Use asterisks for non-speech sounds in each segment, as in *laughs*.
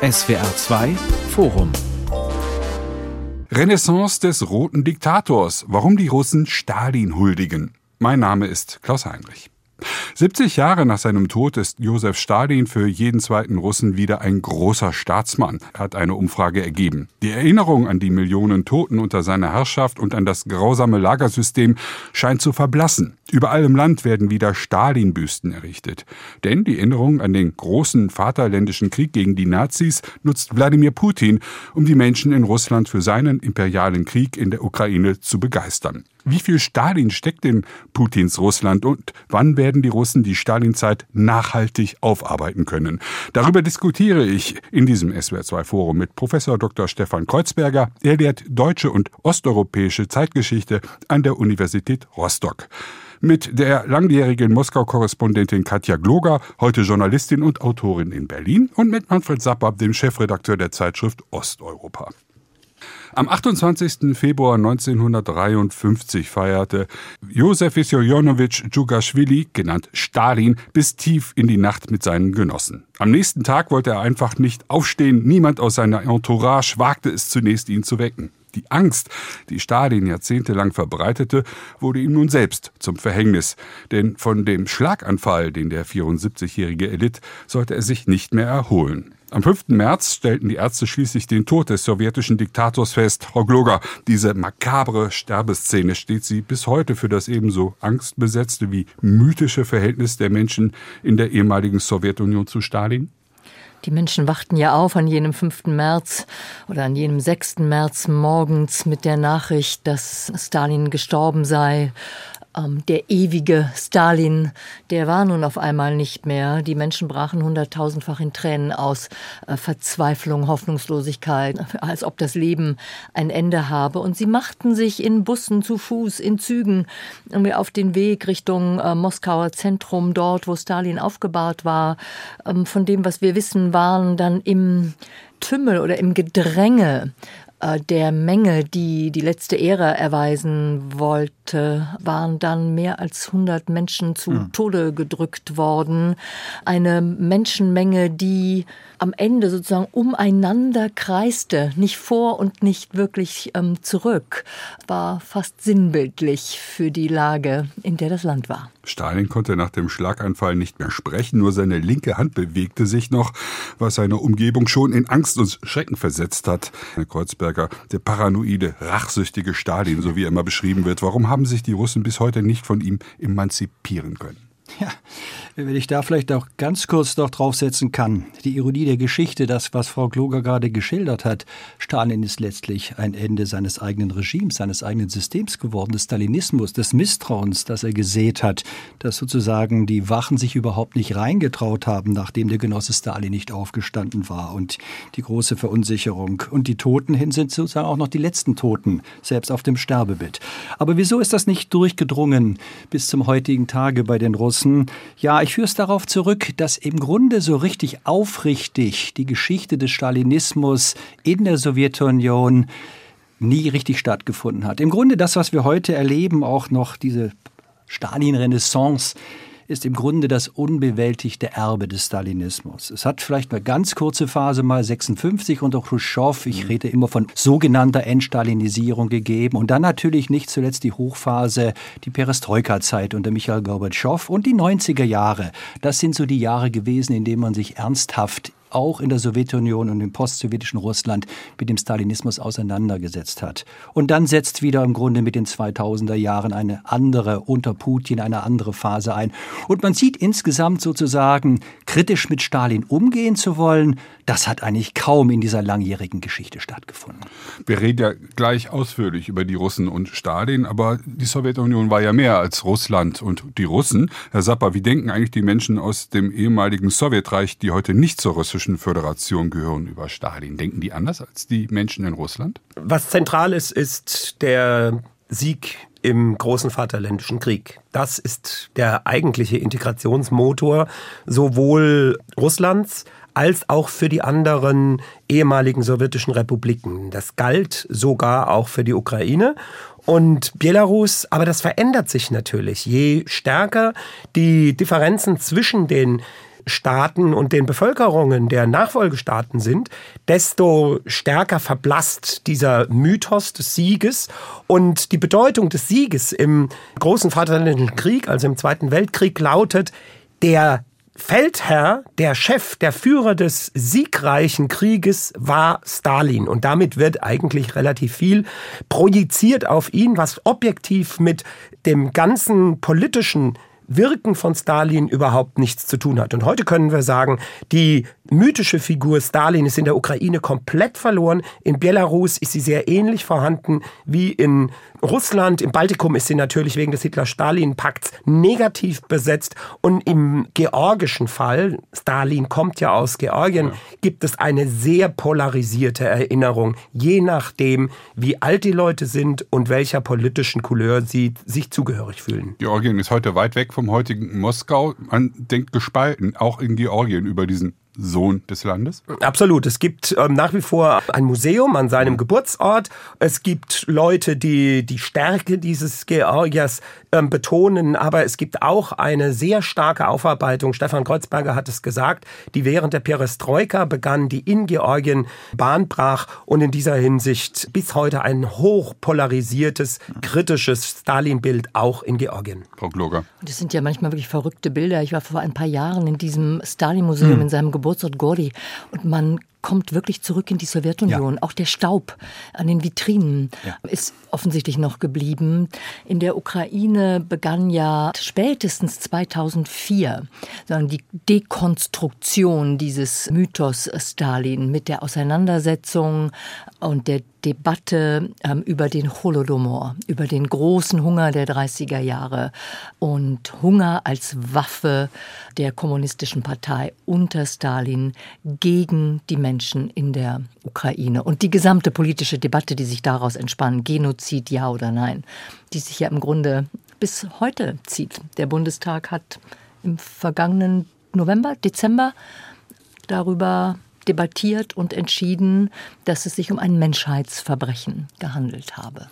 SWR 2 Forum Renaissance des roten Diktators. Warum die Russen Stalin huldigen. Mein Name ist Klaus Heinrich. 70 Jahre nach seinem Tod ist Josef Stalin für jeden zweiten Russen wieder ein großer Staatsmann, hat eine Umfrage ergeben. Die Erinnerung an die Millionen Toten unter seiner Herrschaft und an das grausame Lagersystem scheint zu verblassen. Überall im Land werden wieder Stalin-Büsten errichtet. Denn die Erinnerung an den großen Vaterländischen Krieg gegen die Nazis nutzt Wladimir Putin, um die Menschen in Russland für seinen imperialen Krieg in der Ukraine zu begeistern. Wie viel Stalin steckt in Putins Russland und wann werden die Russen die Stalinzeit nachhaltig aufarbeiten können? Darüber diskutiere ich in diesem SWR2-Forum mit Professor Dr. Stefan Kreuzberger. Er lehrt deutsche und osteuropäische Zeitgeschichte an der Universität Rostock mit der langjährigen Moskau-Korrespondentin Katja Gloger, heute Journalistin und Autorin in Berlin, und mit Manfred Sapper, dem Chefredakteur der Zeitschrift Osteuropa. Am 28. Februar 1953 feierte Josef Vissarionovich Djugaschwili, genannt Stalin, bis tief in die Nacht mit seinen Genossen. Am nächsten Tag wollte er einfach nicht aufstehen, niemand aus seiner Entourage wagte es zunächst, ihn zu wecken. Die Angst, die Stalin jahrzehntelang verbreitete, wurde ihm nun selbst zum Verhängnis. Denn von dem Schlaganfall, den der 74-Jährige erlitt, sollte er sich nicht mehr erholen. Am 5. März stellten die Ärzte schließlich den Tod des sowjetischen Diktators fest. Frau Gloger, diese makabre Sterbeszene steht sie bis heute für das ebenso angstbesetzte wie mythische Verhältnis der Menschen in der ehemaligen Sowjetunion zu Stalin? Die Menschen wachten ja auf an jenem 5. März oder an jenem 6. März morgens mit der Nachricht, dass Stalin gestorben sei der ewige Stalin, der war nun auf einmal nicht mehr. Die Menschen brachen hunderttausendfach in Tränen aus, äh, Verzweiflung, Hoffnungslosigkeit, *laughs* als ob das Leben ein Ende habe. Und sie machten sich in Bussen zu Fuß, in Zügen auf den Weg Richtung äh, Moskauer Zentrum, dort, wo Stalin aufgebahrt war. Ähm, von dem, was wir wissen, waren dann im Tümmel oder im Gedränge der Menge, die die letzte Ehre erweisen wollte, waren dann mehr als 100 Menschen zu mhm. Tode gedrückt worden. Eine Menschenmenge, die am Ende sozusagen umeinander kreiste, nicht vor und nicht wirklich ähm, zurück, war fast sinnbildlich für die Lage, in der das Land war. Stalin konnte nach dem Schlaganfall nicht mehr sprechen, nur seine linke Hand bewegte sich noch, was seine Umgebung schon in Angst und Schrecken versetzt hat. Herr Kreuzberger, der paranoide, rachsüchtige Stalin, so wie er immer beschrieben wird, warum haben sich die Russen bis heute nicht von ihm emanzipieren können? Ja, wenn ich da vielleicht auch ganz kurz noch draufsetzen kann. Die Ironie der Geschichte, das, was Frau Kloger gerade geschildert hat. Stalin ist letztlich ein Ende seines eigenen Regimes, seines eigenen Systems geworden, des Stalinismus, des Misstrauens, das er gesät hat, dass sozusagen die Wachen sich überhaupt nicht reingetraut haben, nachdem der Genosse Stalin nicht aufgestanden war und die große Verunsicherung. Und die Toten hin sind sozusagen auch noch die letzten Toten, selbst auf dem Sterbebett. Aber wieso ist das nicht durchgedrungen bis zum heutigen Tage bei den Russen? Ja, ich führe es darauf zurück, dass im Grunde so richtig aufrichtig die Geschichte des Stalinismus in der Sowjetunion nie richtig stattgefunden hat. Im Grunde das, was wir heute erleben, auch noch diese Stalin-Renaissance, ist im Grunde das unbewältigte Erbe des Stalinismus. Es hat vielleicht eine ganz kurze Phase mal 56 unter Khrushchev, ich mhm. rede immer von sogenannter Entstalinisierung gegeben und dann natürlich nicht zuletzt die Hochphase, die Perestroika-Zeit unter Michael Gorbatschow und die 90er Jahre. Das sind so die Jahre gewesen, in denen man sich ernsthaft auch in der Sowjetunion und im postsowjetischen Russland mit dem Stalinismus auseinandergesetzt hat. Und dann setzt wieder im Grunde mit den 2000er Jahren eine andere, unter Putin eine andere Phase ein. Und man sieht insgesamt sozusagen, kritisch mit Stalin umgehen zu wollen, das hat eigentlich kaum in dieser langjährigen Geschichte stattgefunden. Wir reden ja gleich ausführlich über die Russen und Stalin, aber die Sowjetunion war ja mehr als Russland und die Russen. Herr Sapper, wie denken eigentlich die Menschen aus dem ehemaligen Sowjetreich, die heute nicht zur russischen Föderation gehören, über Stalin? Denken die anders als die Menschen in Russland? Was zentral ist, ist der Sieg im großen Vaterländischen Krieg. Das ist der eigentliche Integrationsmotor sowohl Russlands als auch für die anderen ehemaligen sowjetischen Republiken. Das galt sogar auch für die Ukraine und Belarus, aber das verändert sich natürlich. Je stärker die Differenzen zwischen den Staaten und den Bevölkerungen der Nachfolgestaaten sind, desto stärker verblasst dieser Mythos des Sieges und die Bedeutung des Sieges im großen Vaterländischen Krieg, also im Zweiten Weltkrieg, lautet, der Feldherr, der Chef, der Führer des siegreichen Krieges war Stalin. Und damit wird eigentlich relativ viel projiziert auf ihn, was objektiv mit dem ganzen politischen Wirken von Stalin überhaupt nichts zu tun hat. Und heute können wir sagen, die mythische Figur Stalin ist in der Ukraine komplett verloren. In Belarus ist sie sehr ähnlich vorhanden wie in Russland. Im Baltikum ist sie natürlich wegen des Hitler-Stalin-Pakts negativ besetzt. Und im georgischen Fall, Stalin kommt ja aus Georgien, ja. gibt es eine sehr polarisierte Erinnerung, je nachdem, wie alt die Leute sind und welcher politischen Couleur sie sich zugehörig fühlen. Georgien ist heute weit weg vom heutigen Moskau. Man denkt gespalten, auch in Georgien, über diesen Sohn des Landes? Absolut. Es gibt ähm, nach wie vor ein Museum an seinem Geburtsort. Es gibt Leute, die die Stärke dieses Georgiers ähm, betonen, aber es gibt auch eine sehr starke Aufarbeitung. Stefan Kreuzberger hat es gesagt, die während der Perestroika begann, die in Georgien Bahn brach und in dieser Hinsicht bis heute ein hochpolarisiertes, kritisches Stalin-Bild auch in Georgien. Frau Gloger. Das sind ja manchmal wirklich verrückte Bilder. Ich war vor ein paar Jahren in diesem Stalin-Museum hm. in seinem Geburtsort Geburtsort Gori. Und man kommt wirklich zurück in die Sowjetunion. Ja. Auch der Staub an den Vitrinen ja. ist offensichtlich noch geblieben. In der Ukraine begann ja spätestens 2004 die Dekonstruktion dieses Mythos Stalin mit der Auseinandersetzung und der Debatte ähm, über den Holodomor, über den großen Hunger der 30er Jahre und Hunger als Waffe der kommunistischen Partei unter Stalin gegen die Menschen in der Ukraine und die gesamte politische Debatte, die sich daraus entspannt, Genozid ja oder nein, die sich ja im Grunde bis heute zieht. Der Bundestag hat im vergangenen November, Dezember darüber debattiert und entschieden, dass es sich um ein Menschheitsverbrechen gehandelt habe.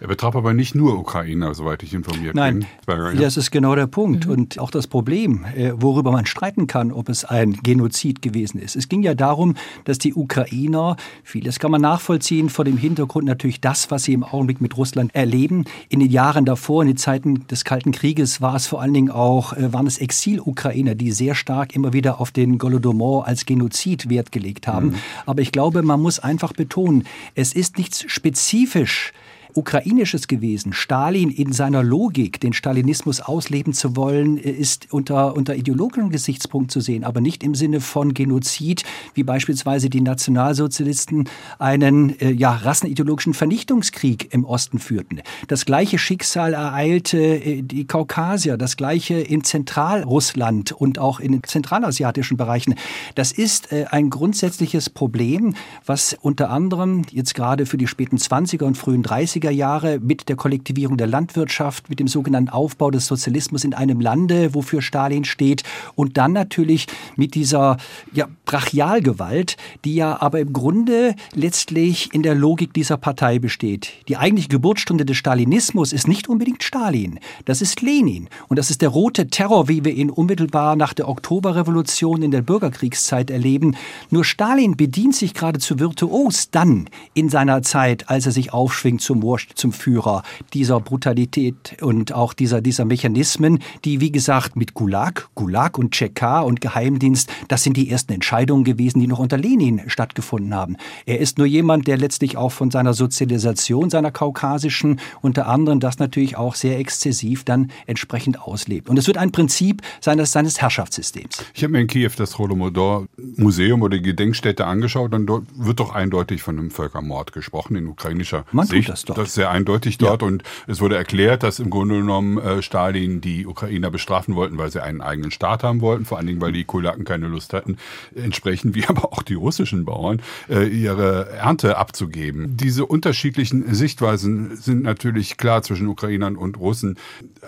Er betraf aber nicht nur Ukrainer, soweit ich informiert Nein, bin. Nein, das ist genau der Punkt. Mhm. Und auch das Problem, äh, worüber man streiten kann, ob es ein Genozid gewesen ist. Es ging ja darum, dass die Ukrainer, vieles kann man nachvollziehen, vor dem Hintergrund natürlich das, was sie im Augenblick mit Russland erleben. In den Jahren davor, in den Zeiten des Kalten Krieges, war es vor allen Dingen auch, äh, waren es Exil-Ukrainer, die sehr stark immer wieder auf den Golodomor als Genozid Wert gelegt haben. Mhm. Aber ich glaube, man muss einfach betonen, es ist nichts spezifisch Ukrainisches gewesen. Stalin in seiner Logik, den Stalinismus ausleben zu wollen, ist unter, unter ideologischem Gesichtspunkt zu sehen, aber nicht im Sinne von Genozid, wie beispielsweise die Nationalsozialisten einen äh, ja, rassenideologischen Vernichtungskrieg im Osten führten. Das gleiche Schicksal ereilte äh, die Kaukasier, das gleiche in Zentralrussland und auch in zentralasiatischen Bereichen. Das ist äh, ein grundsätzliches Problem, was unter anderem jetzt gerade für die späten 20er und frühen 30er 80er Jahre mit der Kollektivierung der Landwirtschaft, mit dem sogenannten Aufbau des Sozialismus in einem Lande, wofür Stalin steht, und dann natürlich mit dieser ja, Brachialgewalt, die ja aber im Grunde letztlich in der Logik dieser Partei besteht. Die eigentliche Geburtsstunde des Stalinismus ist nicht unbedingt Stalin, das ist Lenin. Und das ist der rote Terror, wie wir ihn unmittelbar nach der Oktoberrevolution in der Bürgerkriegszeit erleben. Nur Stalin bedient sich geradezu virtuos dann in seiner Zeit, als er sich aufschwingt zum War Wurscht zum Führer dieser Brutalität und auch dieser, dieser Mechanismen, die, wie gesagt, mit Gulag, Gulag und Tschekar und Geheimdienst, das sind die ersten Entscheidungen gewesen, die noch unter Lenin stattgefunden haben. Er ist nur jemand, der letztlich auch von seiner Sozialisation, seiner kaukasischen, unter anderem das natürlich auch sehr exzessiv dann entsprechend auslebt. Und es wird ein Prinzip seines, seines Herrschaftssystems. Ich habe mir in Kiew das Holodomor Museum oder die Gedenkstätte angeschaut und dort wird doch eindeutig von einem Völkermord gesprochen in ukrainischer Man Sicht. Tut das doch das ist sehr eindeutig dort ja. und es wurde erklärt, dass im Grunde genommen äh, Stalin die Ukrainer bestrafen wollten, weil sie einen eigenen Staat haben wollten, vor allen Dingen, weil die Kulaken keine Lust hatten, entsprechend wie aber auch die russischen Bauern, äh, ihre Ernte abzugeben. Diese unterschiedlichen Sichtweisen sind natürlich klar zwischen Ukrainern und Russen.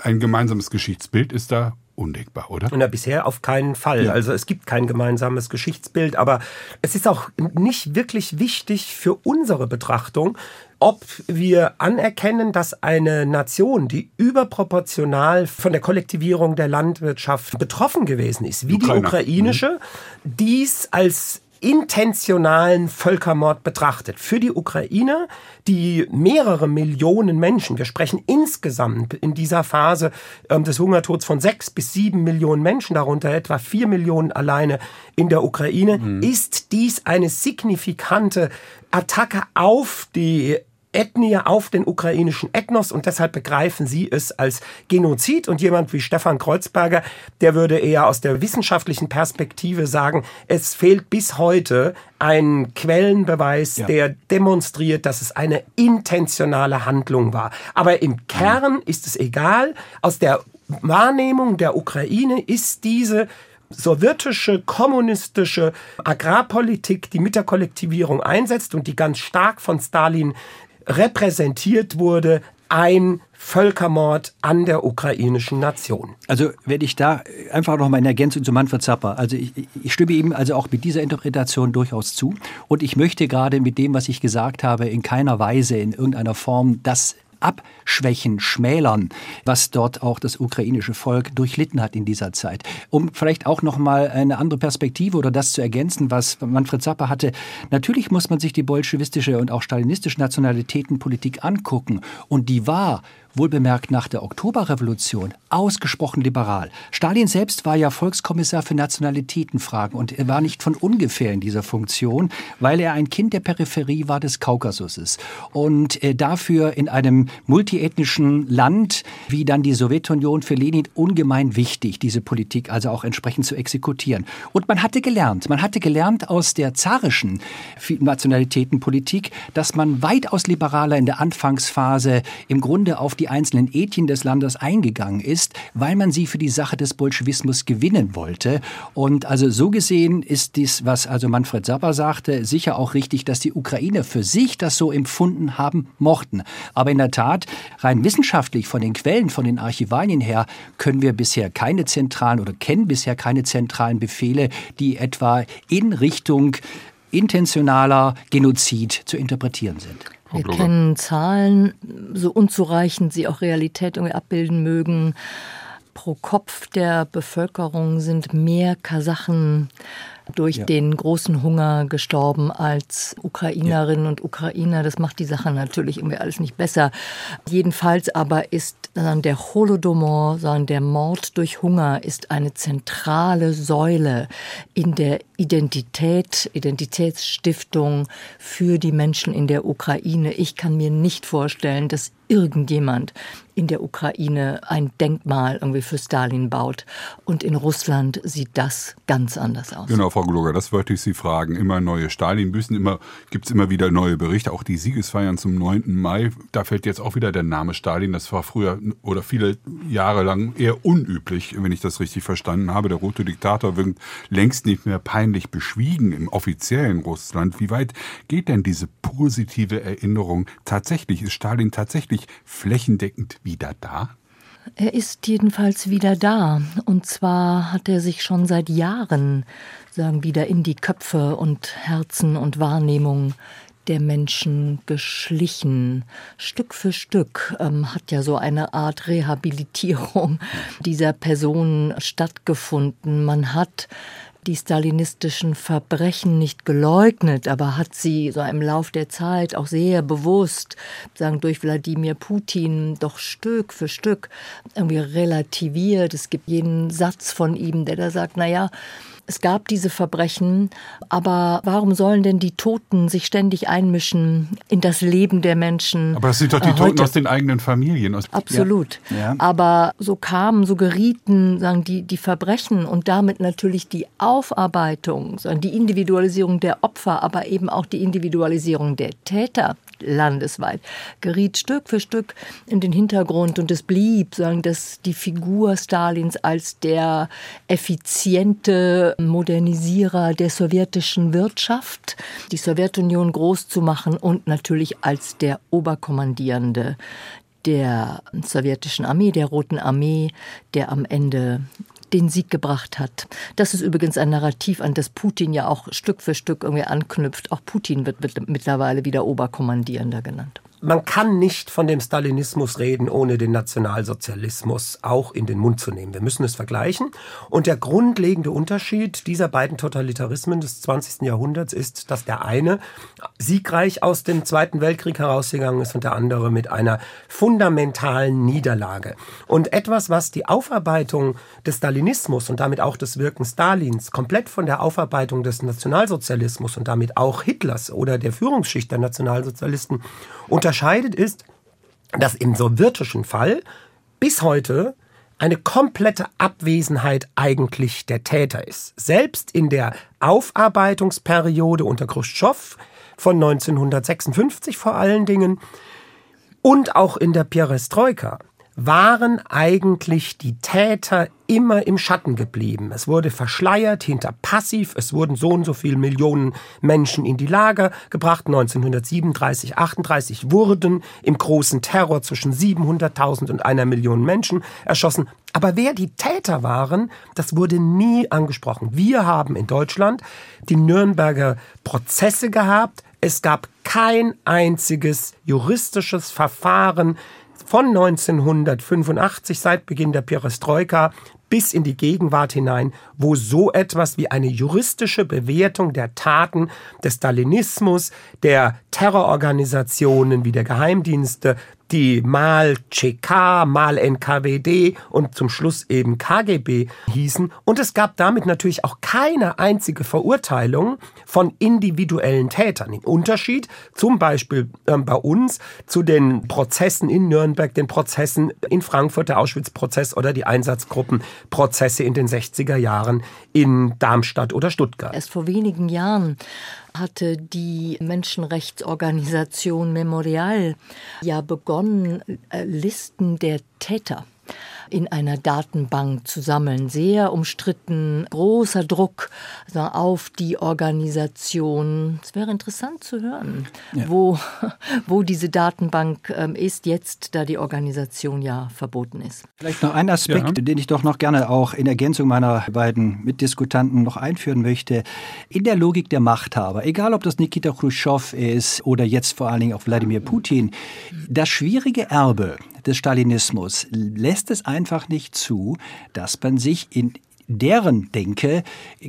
Ein gemeinsames Geschichtsbild ist da undenkbar, oder? Na, bisher auf keinen Fall. Ja. Also es gibt kein gemeinsames Geschichtsbild, aber es ist auch nicht wirklich wichtig für unsere Betrachtung, ob wir anerkennen, dass eine Nation, die überproportional von der Kollektivierung der Landwirtschaft betroffen gewesen ist, wie Ukraine. die ukrainische, mhm. dies als intentionalen Völkermord betrachtet. Für die Ukraine, die mehrere Millionen Menschen, wir sprechen insgesamt in dieser Phase ähm, des Hungertods von sechs bis sieben Millionen Menschen, darunter etwa vier Millionen alleine in der Ukraine, mhm. ist dies eine signifikante Attacke auf die Ethnie auf den ukrainischen Ethnos und deshalb begreifen sie es als Genozid und jemand wie Stefan Kreuzberger, der würde eher aus der wissenschaftlichen Perspektive sagen, es fehlt bis heute ein Quellenbeweis, ja. der demonstriert, dass es eine intentionale Handlung war. Aber im Kern ist es egal, aus der Wahrnehmung der Ukraine ist diese sowjetische, kommunistische Agrarpolitik, die mit der Kollektivierung einsetzt und die ganz stark von Stalin repräsentiert wurde, ein Völkermord an der ukrainischen Nation. Also werde ich da einfach noch mal in Ergänzung zu Manfred Zapper. Also ich, ich stimme ihm also auch mit dieser Interpretation durchaus zu. Und ich möchte gerade mit dem, was ich gesagt habe, in keiner Weise in irgendeiner Form das abschwächen, schmälern, was dort auch das ukrainische Volk durchlitten hat in dieser Zeit. Um vielleicht auch noch mal eine andere Perspektive oder das zu ergänzen, was Manfred Zappa hatte. Natürlich muss man sich die bolschewistische und auch stalinistische Nationalitätenpolitik angucken und die war wohlbemerkt nach der Oktoberrevolution, ausgesprochen liberal. Stalin selbst war ja Volkskommissar für Nationalitätenfragen und er war nicht von ungefähr in dieser Funktion, weil er ein Kind der Peripherie war des Kaukasuses und äh, dafür in einem multiethnischen Land wie dann die Sowjetunion für Lenin ungemein wichtig, diese Politik also auch entsprechend zu exekutieren. Und man hatte gelernt, man hatte gelernt aus der zarischen Nationalitätenpolitik, dass man weitaus liberaler in der Anfangsphase im Grunde auf die die einzelnen Ethien des Landes eingegangen ist, weil man sie für die Sache des Bolschewismus gewinnen wollte. Und also so gesehen ist dies, was also Manfred Sapper sagte, sicher auch richtig, dass die Ukrainer für sich das so empfunden haben mochten. Aber in der Tat, rein wissenschaftlich von den Quellen, von den Archivalien her, können wir bisher keine zentralen oder kennen bisher keine zentralen Befehle, die etwa in Richtung intentionaler Genozid zu interpretieren sind. Wir kennen Zahlen, so unzureichend sie auch Realität irgendwie abbilden mögen. Pro Kopf der Bevölkerung sind mehr Kasachen durch ja. den großen Hunger gestorben als Ukrainerinnen ja. und Ukrainer. Das macht die Sache natürlich irgendwie alles nicht besser. Jedenfalls aber ist der Holodomor, der Mord durch Hunger ist eine zentrale Säule in der Identität, Identitätsstiftung für die Menschen in der Ukraine. Ich kann mir nicht vorstellen, dass irgendjemand in der Ukraine ein Denkmal irgendwie für Stalin baut. Und in Russland sieht das ganz anders aus. Genau, Frau Gloger, das wollte ich Sie fragen. Immer neue Stalin-Büsten, immer, gibt es immer wieder neue Berichte, auch die Siegesfeiern zum 9. Mai. Da fällt jetzt auch wieder der Name Stalin. Das war früher oder viele Jahre lang eher unüblich, wenn ich das richtig verstanden habe. Der rote Diktator wirkt längst nicht mehr peinlich beschwiegen im offiziellen Russland. Wie weit geht denn diese positive Erinnerung tatsächlich? Ist Stalin tatsächlich flächendeckend wieder da? Er ist jedenfalls wieder da. Und zwar hat er sich schon seit Jahren, sagen, wieder in die Köpfe und Herzen und Wahrnehmung der Menschen geschlichen. Stück für Stück ähm, hat ja so eine Art Rehabilitierung *laughs* dieser Personen stattgefunden. Man hat die stalinistischen Verbrechen nicht geleugnet, aber hat sie so im Lauf der Zeit auch sehr bewusst, sagen durch Wladimir Putin, doch Stück für Stück irgendwie relativiert. Es gibt jeden Satz von ihm, der da sagt, na ja, es gab diese Verbrechen, aber warum sollen denn die Toten sich ständig einmischen in das Leben der Menschen? Aber das sind doch die äh, Toten aus den eigenen Familien. Absolut. Ja. Ja. Aber so kamen, so gerieten sagen die, die Verbrechen und damit natürlich die Aufarbeitung, sagen die Individualisierung der Opfer, aber eben auch die Individualisierung der Täter landesweit, geriet Stück für Stück in den Hintergrund und es blieb, sagen, dass die Figur Stalins als der effiziente Modernisierer der sowjetischen Wirtschaft, die Sowjetunion groß zu machen und natürlich als der Oberkommandierende der sowjetischen Armee, der Roten Armee, der am Ende den Sieg gebracht hat. Das ist übrigens ein Narrativ, an das Putin ja auch Stück für Stück irgendwie anknüpft. Auch Putin wird mittlerweile wieder Oberkommandierender genannt man kann nicht von dem Stalinismus reden, ohne den Nationalsozialismus auch in den Mund zu nehmen. Wir müssen es vergleichen. Und der grundlegende Unterschied dieser beiden Totalitarismen des 20. Jahrhunderts ist, dass der eine siegreich aus dem Zweiten Weltkrieg herausgegangen ist und der andere mit einer fundamentalen Niederlage. Und etwas, was die Aufarbeitung des Stalinismus und damit auch des Wirken Stalins komplett von der Aufarbeitung des Nationalsozialismus und damit auch Hitlers oder der Führungsschicht der Nationalsozialisten unterscheidet, ist, dass im sowjetischen Fall bis heute eine komplette Abwesenheit eigentlich der Täter ist. Selbst in der Aufarbeitungsperiode unter Khrushchev von 1956 vor allen Dingen und auch in der Perestroika waren eigentlich die Täter immer im Schatten geblieben. Es wurde verschleiert hinter passiv. Es wurden so und so viele Millionen Menschen in die Lager gebracht. 1937, 38 wurden im großen Terror zwischen 700.000 und einer Million Menschen erschossen. Aber wer die Täter waren, das wurde nie angesprochen. Wir haben in Deutschland die Nürnberger Prozesse gehabt. Es gab kein einziges juristisches Verfahren von 1985 seit Beginn der Perestroika bis in die Gegenwart hinein, wo so etwas wie eine juristische Bewertung der Taten des Stalinismus, der Terrororganisationen wie der Geheimdienste, die mal CK, mal NKWD und zum Schluss eben KGB hießen. Und es gab damit natürlich auch keine einzige Verurteilung von individuellen Tätern. Im Unterschied zum Beispiel äh, bei uns zu den Prozessen in Nürnberg, den Prozessen in Frankfurt, der Auschwitz-Prozess oder die Einsatzgruppenprozesse in den 60er Jahren in Darmstadt oder Stuttgart. Erst vor wenigen Jahren hatte die Menschenrechtsorganisation Memorial ja begonnen, äh, Listen der Täter in einer Datenbank zu sammeln. Sehr umstritten, großer Druck auf die Organisation. Es wäre interessant zu hören, ja. wo, *laughs* wo diese Datenbank ähm, ist, jetzt, da die Organisation ja verboten ist. Vielleicht noch ein Aspekt, ja. den ich doch noch gerne auch in Ergänzung meiner beiden Mitdiskutanten noch einführen möchte. In der Logik der Machthaber, egal ob das Nikita Khrushchev ist oder jetzt vor allen Dingen auch Wladimir Putin, das schwierige Erbe des Stalinismus. Lässt es einfach nicht zu, dass man sich in deren Denke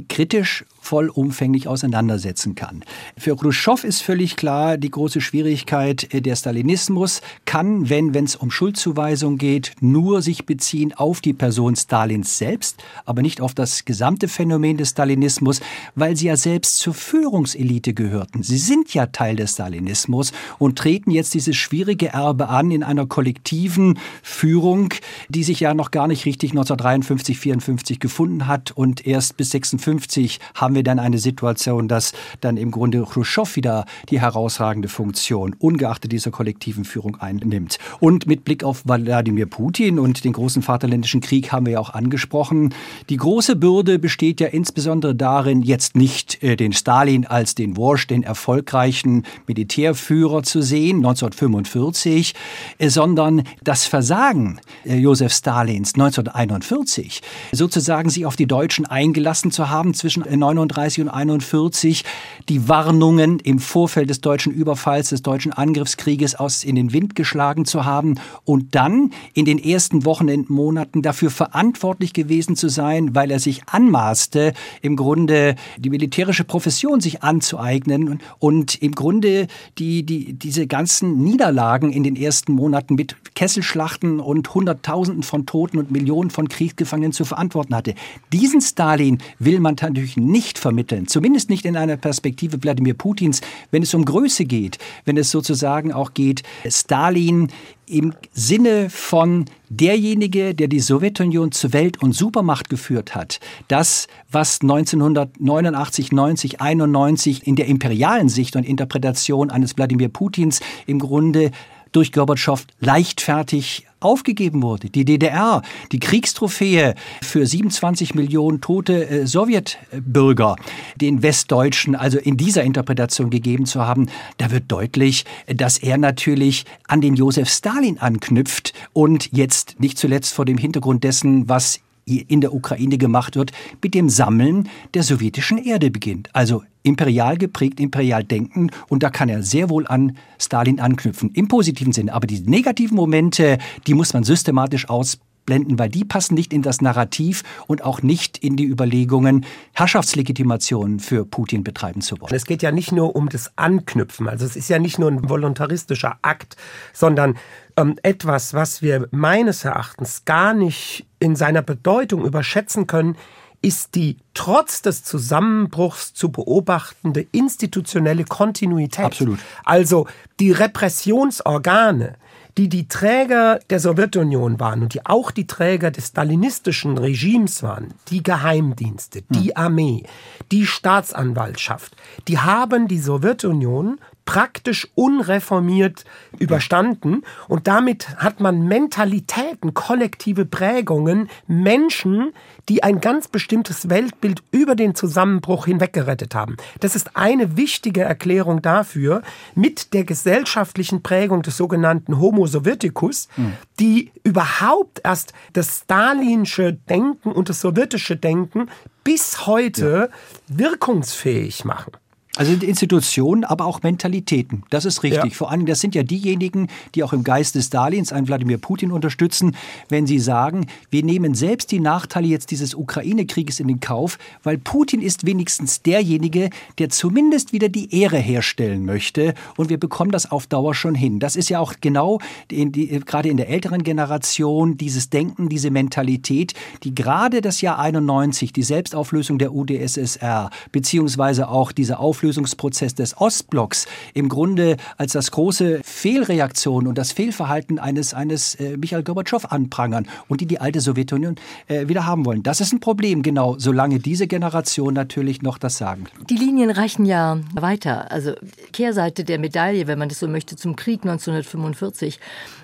kritisch vollumfänglich auseinandersetzen kann. Für Khrushchev ist völlig klar, die große Schwierigkeit, äh, der Stalinismus kann, wenn es um Schuldzuweisung geht, nur sich beziehen auf die Person Stalins selbst, aber nicht auf das gesamte Phänomen des Stalinismus, weil sie ja selbst zur Führungselite gehörten. Sie sind ja Teil des Stalinismus und treten jetzt dieses schwierige Erbe an in einer kollektiven Führung, die sich ja noch gar nicht richtig 1953, 54 gefunden hat und erst bis 56 haben wir dann eine Situation, dass dann im Grunde Khrushchev wieder die herausragende Funktion ungeachtet dieser kollektiven Führung einnimmt. Und mit Blick auf Wladimir Putin und den großen Vaterländischen Krieg haben wir ja auch angesprochen. Die große Bürde besteht ja insbesondere darin, jetzt nicht äh, den Stalin als den Wursch, den erfolgreichen Militärführer zu sehen, 1945, äh, sondern das Versagen äh, Josef Stalins 1941, sozusagen sich auf die Deutschen eingelassen zu haben zwischen 39 39 und 41 die Warnungen im Vorfeld des deutschen Überfalls, des deutschen Angriffskrieges aus in den Wind geschlagen zu haben und dann in den ersten Wochen und Monaten dafür verantwortlich gewesen zu sein, weil er sich anmaßte, im Grunde die militärische Profession sich anzueignen und im Grunde die, die, diese ganzen Niederlagen in den ersten Monaten mit Kesselschlachten und Hunderttausenden von Toten und Millionen von Kriegsgefangenen zu verantworten hatte. Diesen Stalin will man natürlich nicht nicht vermitteln, zumindest nicht in einer Perspektive Wladimir Putins, wenn es um Größe geht, wenn es sozusagen auch geht, Stalin im Sinne von derjenige, der die Sowjetunion zur Welt- und Supermacht geführt hat, das, was 1989, 90, 91 in der imperialen Sicht und Interpretation eines Wladimir Putins im Grunde durch Gorbatschow leichtfertig aufgegeben wurde. Die DDR, die Kriegstrophäe für 27 Millionen tote äh, Sowjetbürger, den Westdeutschen, also in dieser Interpretation gegeben zu haben, da wird deutlich, dass er natürlich an den Josef Stalin anknüpft und jetzt nicht zuletzt vor dem Hintergrund dessen, was in der Ukraine gemacht wird, mit dem Sammeln der sowjetischen Erde beginnt. Also imperial geprägt, imperial denken und da kann er sehr wohl an Stalin anknüpfen, im positiven Sinne. Aber die negativen Momente, die muss man systematisch ausblenden, weil die passen nicht in das Narrativ und auch nicht in die Überlegungen, Herrschaftslegitimation für Putin betreiben zu wollen. Es geht ja nicht nur um das Anknüpfen, also es ist ja nicht nur ein voluntaristischer Akt, sondern ähm, etwas, was wir meines Erachtens gar nicht in seiner Bedeutung überschätzen können, ist die trotz des Zusammenbruchs zu beobachtende institutionelle Kontinuität. Absolut. Also die Repressionsorgane, die die Träger der Sowjetunion waren und die auch die Träger des stalinistischen Regimes waren, die Geheimdienste, die hm. Armee, die Staatsanwaltschaft, die haben die Sowjetunion praktisch unreformiert überstanden. Und damit hat man Mentalitäten, kollektive Prägungen, Menschen, die ein ganz bestimmtes Weltbild über den Zusammenbruch hinweg gerettet haben. Das ist eine wichtige Erklärung dafür, mit der gesellschaftlichen Prägung des sogenannten Homo Sovieticus, mhm. die überhaupt erst das stalinische Denken und das sowjetische Denken bis heute ja. wirkungsfähig machen. Also Institutionen, aber auch Mentalitäten. Das ist richtig. Ja. Vor allem, das sind ja diejenigen, die auch im Geist des Stalins einen Wladimir Putin unterstützen, wenn sie sagen, wir nehmen selbst die Nachteile jetzt dieses Ukraine-Krieges in den Kauf, weil Putin ist wenigstens derjenige, der zumindest wieder die Ehre herstellen möchte und wir bekommen das auf Dauer schon hin. Das ist ja auch genau in die, gerade in der älteren Generation dieses Denken, diese Mentalität, die gerade das Jahr 91, die Selbstauflösung der UdSSR, beziehungsweise auch diese Auflösung Auflösungsprozess des Ostblocks im Grunde als das große Fehlreaktion und das Fehlverhalten eines, eines äh, Michael Gorbatschow anprangern und die die alte Sowjetunion äh, wieder haben wollen. Das ist ein Problem, genau, solange diese Generation natürlich noch das sagen. Die Linien reichen ja weiter. Also Kehrseite der Medaille, wenn man das so möchte, zum Krieg 1945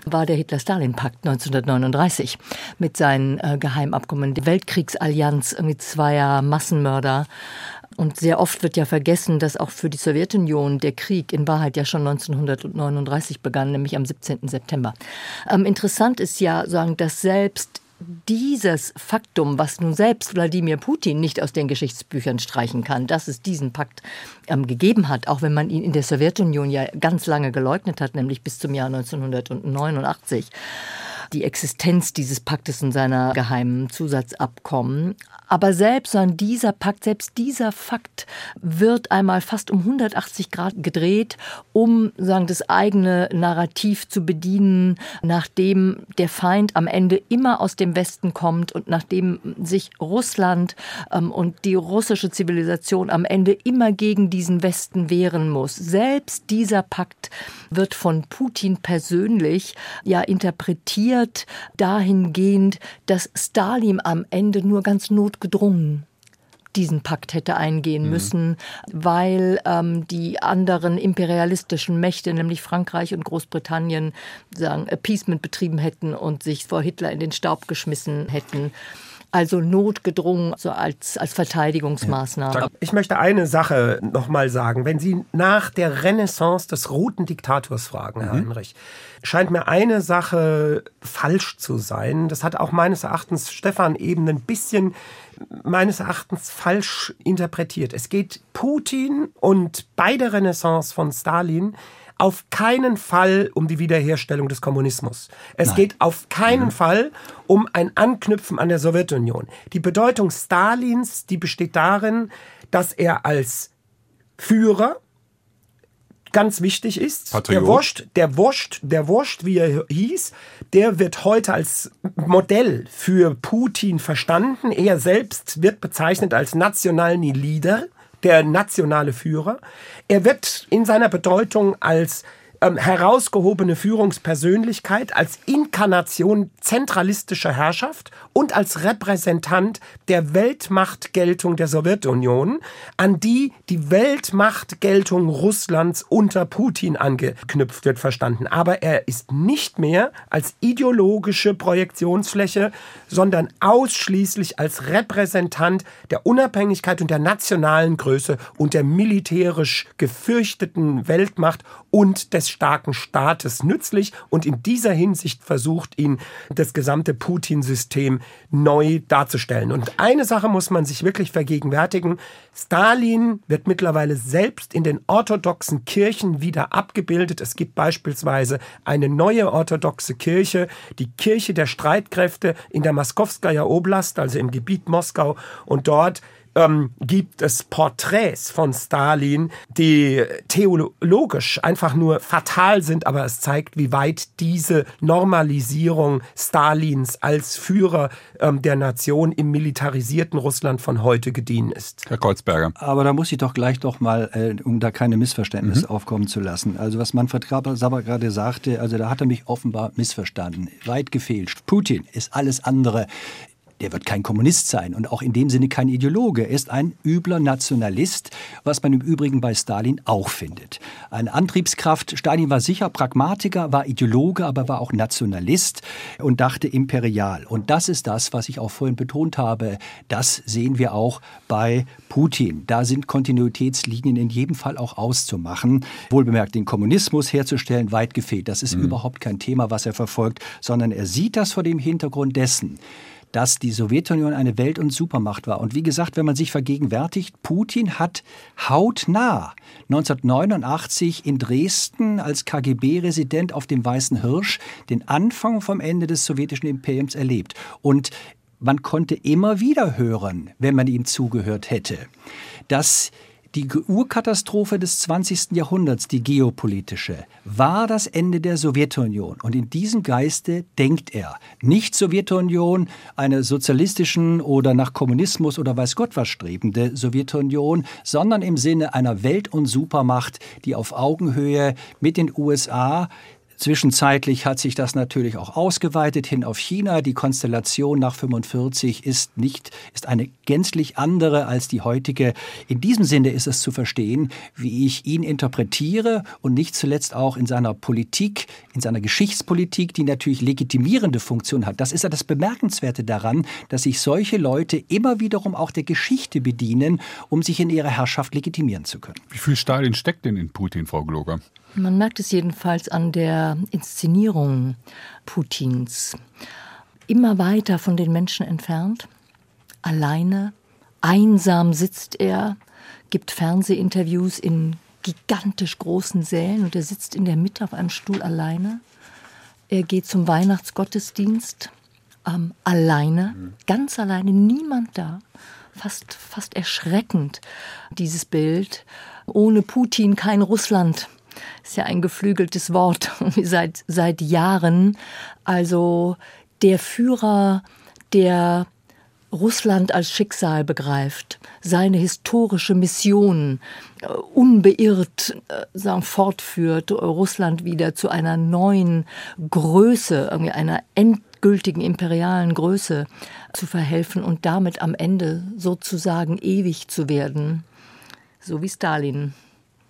war der Hitler-Stalin-Pakt 1939 mit seinen äh, Geheimabkommen, die Weltkriegsallianz irgendwie zweier Massenmörder und sehr oft wird ja vergessen, dass auch für die Sowjetunion der Krieg in Wahrheit ja schon 1939 begann, nämlich am 17. September. Ähm, interessant ist ja, sagen, dass selbst dieses Faktum, was nun selbst Wladimir Putin nicht aus den Geschichtsbüchern streichen kann, dass es diesen Pakt ähm, gegeben hat, auch wenn man ihn in der Sowjetunion ja ganz lange geleugnet hat, nämlich bis zum Jahr 1989 die Existenz dieses Paktes und seiner geheimen Zusatzabkommen. Aber selbst dieser Pakt, selbst dieser Fakt wird einmal fast um 180 Grad gedreht, um sagen, das eigene Narrativ zu bedienen, nachdem der Feind am Ende immer aus dem Westen kommt und nachdem sich Russland ähm, und die russische Zivilisation am Ende immer gegen diesen Westen wehren muss. Selbst dieser Pakt wird von Putin persönlich ja interpretiert dahingehend, dass Stalin am Ende nur ganz notgedrungen diesen Pakt hätte eingehen mhm. müssen, weil ähm, die anderen imperialistischen Mächte, nämlich Frankreich und Großbritannien, sagen, Appeasement betrieben hätten und sich vor Hitler in den Staub geschmissen hätten also notgedrungen so als, als Verteidigungsmaßnahme. Ich möchte eine Sache noch mal sagen. Wenn Sie nach der Renaissance des roten Diktators fragen, Herr mhm. Heinrich, scheint mir eine Sache falsch zu sein. Das hat auch meines Erachtens Stefan eben ein bisschen meines Erachtens falsch interpretiert. Es geht Putin und bei der Renaissance von Stalin auf keinen Fall um die Wiederherstellung des Kommunismus. Es Nein. geht auf keinen mhm. Fall um ein Anknüpfen an der Sowjetunion. Die Bedeutung Stalins, die besteht darin, dass er als Führer ganz wichtig ist. Patriot. Der Wurst, der Wurst, der Wurst, wie er hieß, der wird heute als Modell für Putin verstanden. Er selbst wird bezeichnet als nationalen Leader der nationale Führer. Er wird in seiner Bedeutung als ähm, herausgehobene Führungspersönlichkeit, als Inkarnation zentralistischer Herrschaft und als Repräsentant der Weltmachtgeltung der Sowjetunion, an die die Weltmachtgeltung Russlands unter Putin angeknüpft wird, verstanden. Aber er ist nicht mehr als ideologische Projektionsfläche, sondern ausschließlich als Repräsentant der Unabhängigkeit und der nationalen Größe und der militärisch gefürchteten Weltmacht und des starken Staates nützlich. Und in dieser Hinsicht versucht ihn das gesamte Putin-System neu darzustellen. Und eine Sache muss man sich wirklich vergegenwärtigen. Stalin wird mittlerweile selbst in den orthodoxen Kirchen wieder abgebildet. Es gibt beispielsweise eine neue orthodoxe Kirche, die Kirche der Streitkräfte in der Moskowskaja Oblast, also im Gebiet Moskau. Und dort ähm, gibt es Porträts von Stalin, die theologisch einfach nur fatal sind, aber es zeigt, wie weit diese Normalisierung Stalins als Führer ähm, der Nation im militarisierten Russland von heute gediehen ist. Herr Kreuzberger. Aber da muss ich doch gleich doch mal, äh, um da keine Missverständnisse mhm. aufkommen zu lassen. Also was Manfred Saber gerade sagte, also da hat er mich offenbar missverstanden. Weit gefehlt. Putin ist alles andere der wird kein Kommunist sein und auch in dem Sinne kein Ideologe. Er ist ein übler Nationalist, was man im Übrigen bei Stalin auch findet. Eine Antriebskraft. Stalin war sicher Pragmatiker, war Ideologe, aber war auch Nationalist und dachte imperial. Und das ist das, was ich auch vorhin betont habe. Das sehen wir auch bei Putin. Da sind Kontinuitätslinien in jedem Fall auch auszumachen. Wohlbemerkt, den Kommunismus herzustellen, weit gefehlt. Das ist mhm. überhaupt kein Thema, was er verfolgt, sondern er sieht das vor dem Hintergrund dessen, dass die Sowjetunion eine Welt- und Supermacht war. Und wie gesagt, wenn man sich vergegenwärtigt, Putin hat hautnah 1989 in Dresden als KGB-Resident auf dem Weißen Hirsch den Anfang vom Ende des sowjetischen Imperiums erlebt. Und man konnte immer wieder hören, wenn man ihm zugehört hätte, dass die Urkatastrophe des 20. Jahrhunderts, die geopolitische, war das Ende der Sowjetunion. Und in diesem Geiste denkt er. Nicht Sowjetunion, einer sozialistischen oder nach Kommunismus oder weiß Gott was strebende Sowjetunion, sondern im Sinne einer Welt- und Supermacht, die auf Augenhöhe mit den USA Zwischenzeitlich hat sich das natürlich auch ausgeweitet hin auf China. Die Konstellation nach 45 ist nicht, ist eine gänzlich andere als die heutige. In diesem Sinne ist es zu verstehen, wie ich ihn interpretiere und nicht zuletzt auch in seiner Politik, in seiner Geschichtspolitik, die natürlich legitimierende Funktion hat. Das ist ja das Bemerkenswerte daran, dass sich solche Leute immer wiederum auch der Geschichte bedienen, um sich in ihrer Herrschaft legitimieren zu können. Wie viel Stalin steckt denn in Putin, Frau Gloger? Man merkt es jedenfalls an der Inszenierung Putins. Immer weiter von den Menschen entfernt, alleine, einsam sitzt er, gibt Fernsehinterviews in gigantisch großen Sälen und er sitzt in der Mitte auf einem Stuhl alleine. Er geht zum Weihnachtsgottesdienst ähm, alleine, ganz alleine, niemand da. Fast, fast erschreckend, dieses Bild. Ohne Putin kein Russland ist ja ein geflügeltes Wort *laughs* seit, seit Jahren. Also der Führer, der Russland als Schicksal begreift, seine historische Mission äh, unbeirrt äh, sagen, fortführt, Russland wieder zu einer neuen Größe, irgendwie einer endgültigen imperialen Größe zu verhelfen und damit am Ende sozusagen ewig zu werden, so wie Stalin.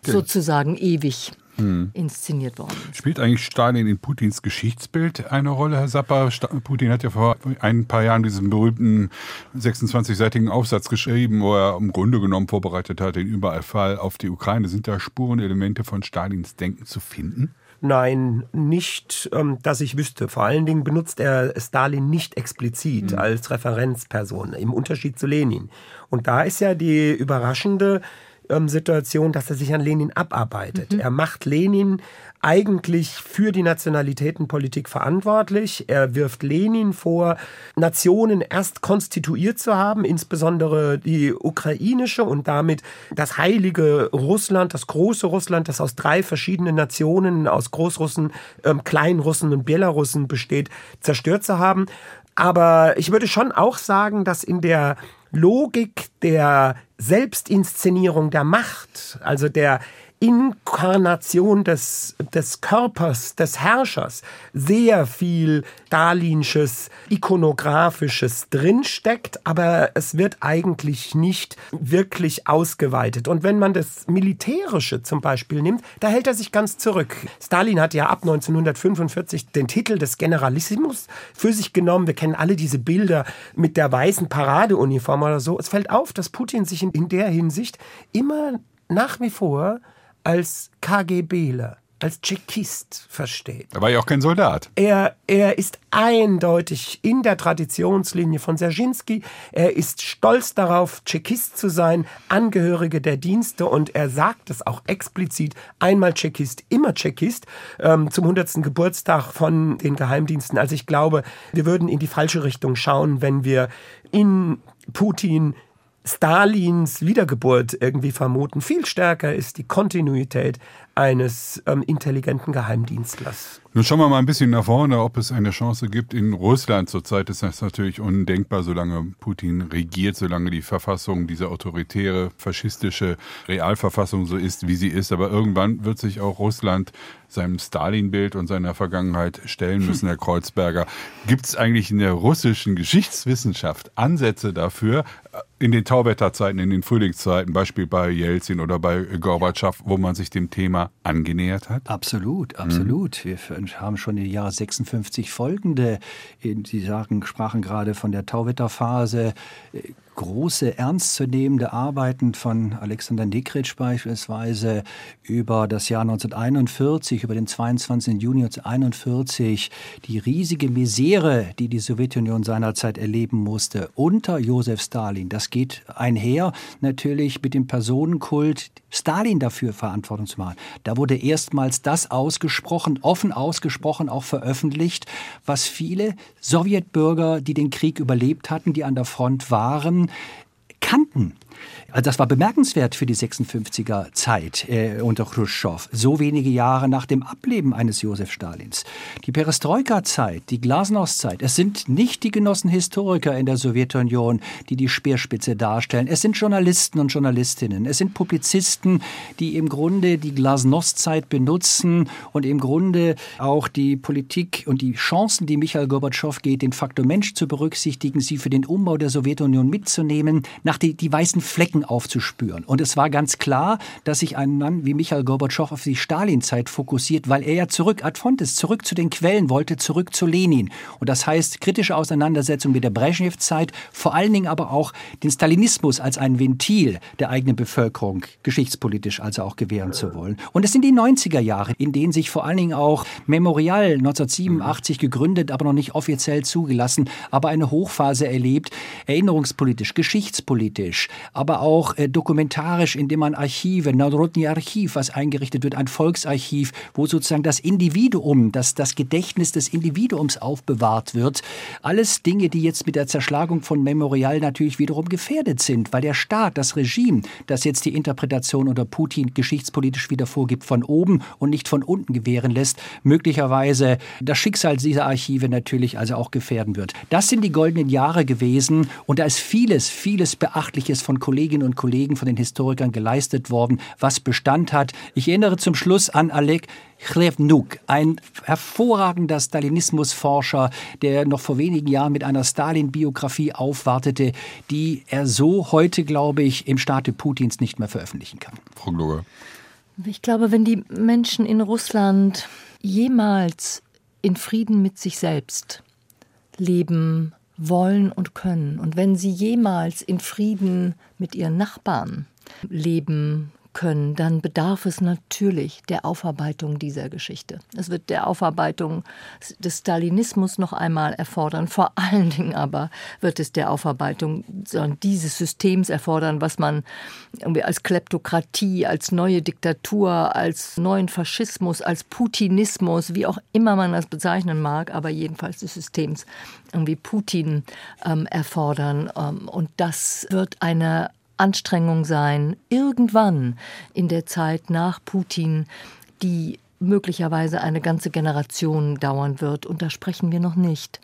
Sozusagen ewig hm. inszeniert worden ist. Spielt eigentlich Stalin in Putins Geschichtsbild eine Rolle, Herr Sapper? Putin hat ja vor ein paar Jahren diesen berühmten 26-seitigen Aufsatz geschrieben, wo er im Grunde genommen vorbereitet hat, den Überfall auf die Ukraine. Sind da Spurenelemente von Stalins Denken zu finden? Nein, nicht, ähm, dass ich wüsste. Vor allen Dingen benutzt er Stalin nicht explizit mhm. als Referenzperson, im Unterschied zu Lenin. Und da ist ja die überraschende ähm, Situation, dass er sich an Lenin abarbeitet. Mhm. Er macht Lenin eigentlich für die Nationalitätenpolitik verantwortlich. Er wirft Lenin vor, Nationen erst konstituiert zu haben, insbesondere die ukrainische und damit das heilige Russland, das große Russland, das aus drei verschiedenen Nationen, aus Großrussen, ähm, Kleinrussen und Belarussen besteht, zerstört zu haben. Aber ich würde schon auch sagen, dass in der Logik der Selbstinszenierung der Macht, also der Inkarnation des, des Körpers, des Herrschers, sehr viel Stalinsches, ikonografisches drinsteckt, aber es wird eigentlich nicht wirklich ausgeweitet. Und wenn man das Militärische zum Beispiel nimmt, da hält er sich ganz zurück. Stalin hat ja ab 1945 den Titel des Generalissimus für sich genommen. Wir kennen alle diese Bilder mit der weißen Paradeuniform oder so. Es fällt auf, dass Putin sich in, in der Hinsicht immer nach wie vor als KGBler, als Tschechist versteht. Er war ja auch kein Soldat. Er, er ist eindeutig in der Traditionslinie von Serginski. Er ist stolz darauf, Tschechist zu sein, Angehörige der Dienste und er sagt es auch explizit, einmal Tschechist, immer Tschechist, ähm, zum 100. Geburtstag von den Geheimdiensten. Also ich glaube, wir würden in die falsche Richtung schauen, wenn wir in Putin Stalins Wiedergeburt irgendwie vermuten. Viel stärker ist die Kontinuität eines ähm, intelligenten Geheimdienstlers. Nun schauen wir mal ein bisschen nach vorne, ob es eine Chance gibt. In Russland zurzeit ist das natürlich undenkbar, solange Putin regiert, solange die Verfassung, diese autoritäre, faschistische Realverfassung so ist, wie sie ist. Aber irgendwann wird sich auch Russland seinem Stalin-Bild und seiner Vergangenheit stellen müssen, Herr Kreuzberger. Gibt es eigentlich in der russischen Geschichtswissenschaft Ansätze dafür, in den Tauwetterzeiten, in den Frühlingszeiten, Beispiel bei Jelzin oder bei Gorbatschow, wo man sich dem Thema angenähert hat? Absolut, absolut. Mhm. Wir haben schon die Jahre 56 folgende. Sie sagen, sprachen gerade von der Tauwetterphase große, ernstzunehmende Arbeiten von Alexander Nikritsch beispielsweise über das Jahr 1941, über den 22. Juni 1941, die riesige Misere, die die Sowjetunion seinerzeit erleben musste unter Josef Stalin. Das geht einher natürlich mit dem Personenkult, Stalin dafür Verantwortung zu machen. Da wurde erstmals das ausgesprochen, offen ausgesprochen, auch veröffentlicht, was viele Sowjetbürger, die den Krieg überlebt hatten, die an der Front waren, kannten. Also das war bemerkenswert für die 56er Zeit äh, unter Khrushchev, so wenige Jahre nach dem Ableben eines Josef Stalins. Die Perestroika-Zeit, die Glasnost-Zeit, es sind nicht die Genossen Historiker in der Sowjetunion, die die Speerspitze darstellen. Es sind Journalisten und Journalistinnen, es sind Publizisten, die im Grunde die Glasnost-Zeit benutzen und im Grunde auch die Politik und die Chancen, die Michael Gorbatschow geht, den Faktor Mensch zu berücksichtigen, sie für den Umbau der Sowjetunion mitzunehmen, nach die, die weißen Flecken aufzuspüren. Und es war ganz klar, dass sich ein Mann wie Michael Gorbatschow auf die Stalinzeit fokussiert, weil er ja zurück ad fontes, zurück zu den Quellen wollte, zurück zu Lenin. Und das heißt, kritische Auseinandersetzung mit der Brezhnev-Zeit, vor allen Dingen aber auch den Stalinismus als ein Ventil der eigenen Bevölkerung, geschichtspolitisch also auch gewähren zu wollen. Und es sind die 90er Jahre, in denen sich vor allen Dingen auch Memorial 1987 gegründet, aber noch nicht offiziell zugelassen, aber eine Hochphase erlebt, erinnerungspolitisch, geschichtspolitisch, aber auch auch äh, dokumentarisch, indem man Archive, Narodny Archiv, was eingerichtet wird, ein Volksarchiv, wo sozusagen das Individuum, das, das Gedächtnis des Individuums aufbewahrt wird. Alles Dinge, die jetzt mit der Zerschlagung von Memorial natürlich wiederum gefährdet sind, weil der Staat, das Regime, das jetzt die Interpretation unter Putin geschichtspolitisch wieder vorgibt, von oben und nicht von unten gewähren lässt, möglicherweise das Schicksal dieser Archive natürlich also auch gefährden wird. Das sind die goldenen Jahre gewesen und da ist vieles, vieles Beachtliches von Kolleginnen Kolleginnen und Kollegen von den Historikern geleistet worden, was Bestand hat. Ich erinnere zum Schluss an Alek Chlevnuk, ein hervorragender Stalinismusforscher, der noch vor wenigen Jahren mit einer Stalin-Biografie aufwartete, die er so heute, glaube ich, im Staate Putins nicht mehr veröffentlichen kann. Frau Gloger. Ich glaube, wenn die Menschen in Russland jemals in Frieden mit sich selbst leben wollen und können. Und wenn sie jemals in Frieden mit ihren Nachbarn leben können, dann bedarf es natürlich der Aufarbeitung dieser Geschichte. Es wird der Aufarbeitung des Stalinismus noch einmal erfordern. Vor allen Dingen aber wird es der Aufarbeitung dieses Systems erfordern, was man als Kleptokratie, als neue Diktatur, als neuen Faschismus, als Putinismus, wie auch immer man das bezeichnen mag, aber jedenfalls des Systems irgendwie Putin ähm, erfordern. Ähm, und das wird eine Anstrengung sein, irgendwann in der Zeit nach Putin, die möglicherweise eine ganze Generation dauern wird. Und da sprechen wir noch nicht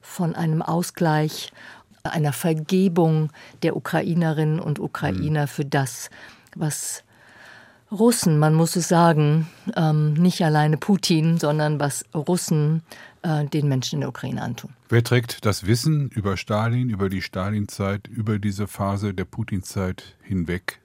von einem Ausgleich, einer Vergebung der Ukrainerinnen und Ukrainer mhm. für das, was Russen, man muss es sagen, ähm, nicht alleine Putin, sondern was Russen äh, den Menschen in der Ukraine antun. Wer trägt das Wissen über Stalin, über die Stalinzeit, über diese Phase der Putinzeit hinweg?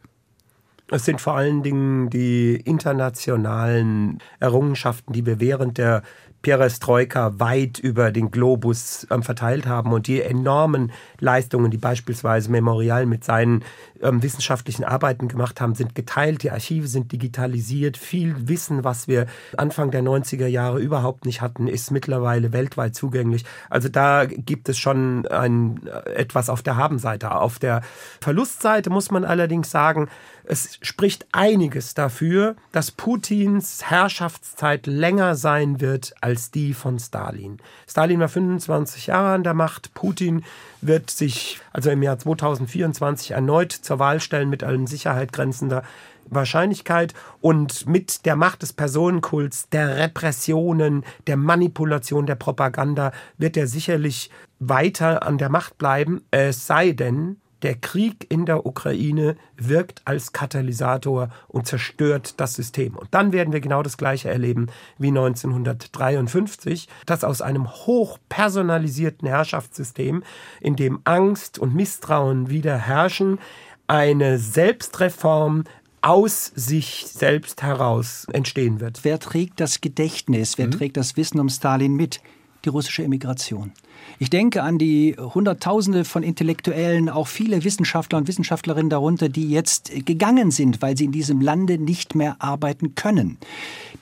Es sind vor allen Dingen die internationalen Errungenschaften, die wir während der Perestroika weit über den Globus ähm, verteilt haben und die enormen Leistungen, die beispielsweise Memorial mit seinen ähm, wissenschaftlichen Arbeiten gemacht haben, sind geteilt. Die Archive sind digitalisiert. Viel Wissen, was wir Anfang der 90er Jahre überhaupt nicht hatten, ist mittlerweile weltweit zugänglich. Also da gibt es schon ein, äh, etwas auf der Habenseite. Auf der Verlustseite muss man allerdings sagen, es spricht einiges dafür, dass Putins Herrschaftszeit länger sein wird als die von Stalin. Stalin war 25 Jahre an der Macht. Putin wird sich also im Jahr 2024 erneut zur Wahl stellen mit allen Sicherheit grenzender Wahrscheinlichkeit und mit der Macht des Personenkults, der Repressionen, der Manipulation, der Propaganda wird er sicherlich weiter an der Macht bleiben, es sei denn, der Krieg in der Ukraine wirkt als Katalysator und zerstört das System. Und dann werden wir genau das Gleiche erleben wie 1953, dass aus einem hochpersonalisierten Herrschaftssystem, in dem Angst und Misstrauen wieder herrschen, eine Selbstreform aus sich selbst heraus entstehen wird. Wer trägt das Gedächtnis, wer mhm. trägt das Wissen um Stalin mit? Die russische Emigration. Ich denke an die Hunderttausende von Intellektuellen, auch viele Wissenschaftler und Wissenschaftlerinnen darunter, die jetzt gegangen sind, weil sie in diesem Lande nicht mehr arbeiten können.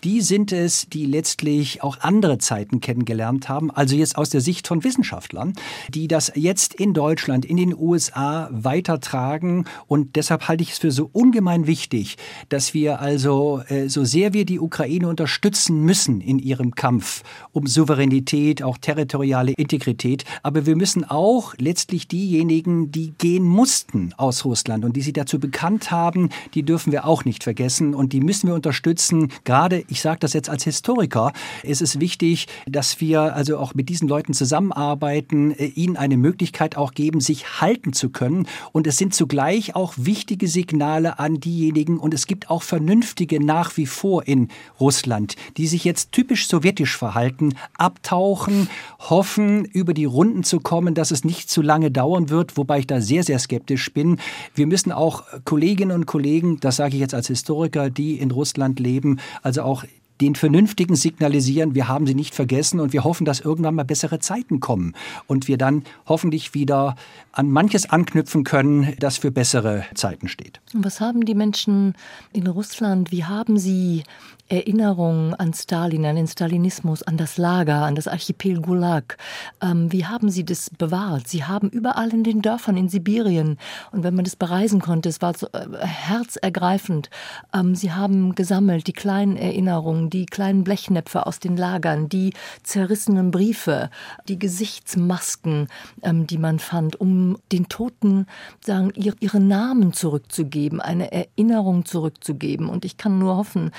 Die sind es, die letztlich auch andere Zeiten kennengelernt haben, also jetzt aus der Sicht von Wissenschaftlern, die das jetzt in Deutschland, in den USA weitertragen. Und deshalb halte ich es für so ungemein wichtig, dass wir also, äh, so sehr wir die Ukraine unterstützen müssen in ihrem Kampf um Souveränität, auch territoriale Integrität, Integrität. Aber wir müssen auch letztlich diejenigen, die gehen mussten aus Russland und die sie dazu bekannt haben, die dürfen wir auch nicht vergessen und die müssen wir unterstützen. Gerade, ich sage das jetzt als Historiker, ist es wichtig, dass wir also auch mit diesen Leuten zusammenarbeiten, äh, ihnen eine Möglichkeit auch geben, sich halten zu können. Und es sind zugleich auch wichtige Signale an diejenigen und es gibt auch vernünftige nach wie vor in Russland, die sich jetzt typisch sowjetisch verhalten, abtauchen, hoffen, über die Runden zu kommen, dass es nicht zu lange dauern wird, wobei ich da sehr, sehr skeptisch bin. Wir müssen auch Kolleginnen und Kollegen, das sage ich jetzt als Historiker, die in Russland leben, also auch den Vernünftigen signalisieren, wir haben sie nicht vergessen und wir hoffen, dass irgendwann mal bessere Zeiten kommen und wir dann hoffentlich wieder an manches anknüpfen können, das für bessere Zeiten steht. Was haben die Menschen in Russland, wie haben sie Erinnerungen an Stalin, an den Stalinismus, an das Lager, an das Archipel Gulag. Ähm, wie haben Sie das bewahrt? Sie haben überall in den Dörfern in Sibirien und wenn man das bereisen konnte, es war so äh, herzergreifend. Ähm, Sie haben gesammelt die kleinen Erinnerungen, die kleinen Blechnäpfe aus den Lagern, die zerrissenen Briefe, die Gesichtsmasken, ähm, die man fand, um den Toten sagen ihr, ihre Namen zurückzugeben, eine Erinnerung zurückzugeben. Und ich kann nur hoffen,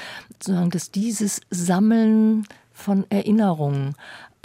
sozusagen, dass dieses Sammeln von Erinnerungen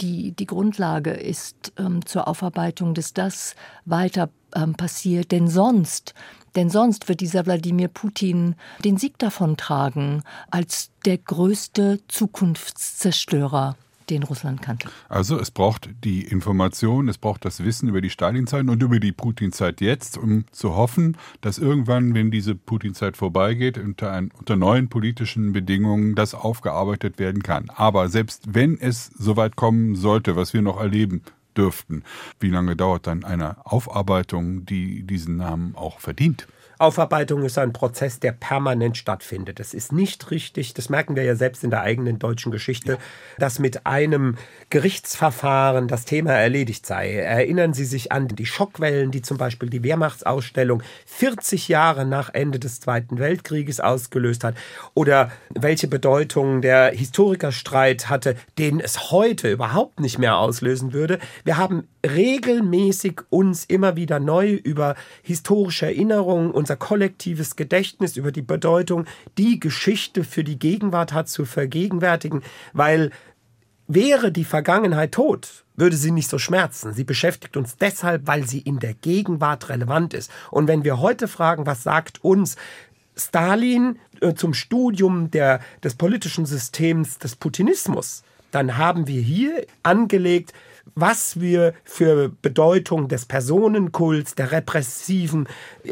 die, die Grundlage ist ähm, zur Aufarbeitung, dass das weiter ähm, passiert. Denn sonst, denn sonst wird dieser Wladimir Putin den Sieg davon tragen als der größte Zukunftszerstörer den Russland kannte. Also es braucht die Information, es braucht das Wissen über die Stalinzeit und über die Putinzeit jetzt, um zu hoffen, dass irgendwann, wenn diese Putinzeit vorbeigeht, unter, ein, unter neuen politischen Bedingungen das aufgearbeitet werden kann. Aber selbst wenn es soweit kommen sollte, was wir noch erleben dürften, wie lange dauert dann eine Aufarbeitung, die diesen Namen auch verdient? Aufarbeitung ist ein Prozess, der permanent stattfindet. Es ist nicht richtig, das merken wir ja selbst in der eigenen deutschen Geschichte, dass mit einem Gerichtsverfahren das Thema erledigt sei. Erinnern Sie sich an die Schockwellen, die zum Beispiel die Wehrmachtsausstellung 40 Jahre nach Ende des Zweiten Weltkrieges ausgelöst hat oder welche Bedeutung der Historikerstreit hatte, den es heute überhaupt nicht mehr auslösen würde. Wir haben regelmäßig uns immer wieder neu über historische Erinnerungen und unser kollektives Gedächtnis über die Bedeutung, die Geschichte für die Gegenwart hat, zu vergegenwärtigen, weil wäre die Vergangenheit tot, würde sie nicht so schmerzen. Sie beschäftigt uns deshalb, weil sie in der Gegenwart relevant ist. Und wenn wir heute fragen, was sagt uns Stalin äh, zum Studium der, des politischen Systems des Putinismus, dann haben wir hier angelegt, was wir für Bedeutung des Personenkults, der repressiven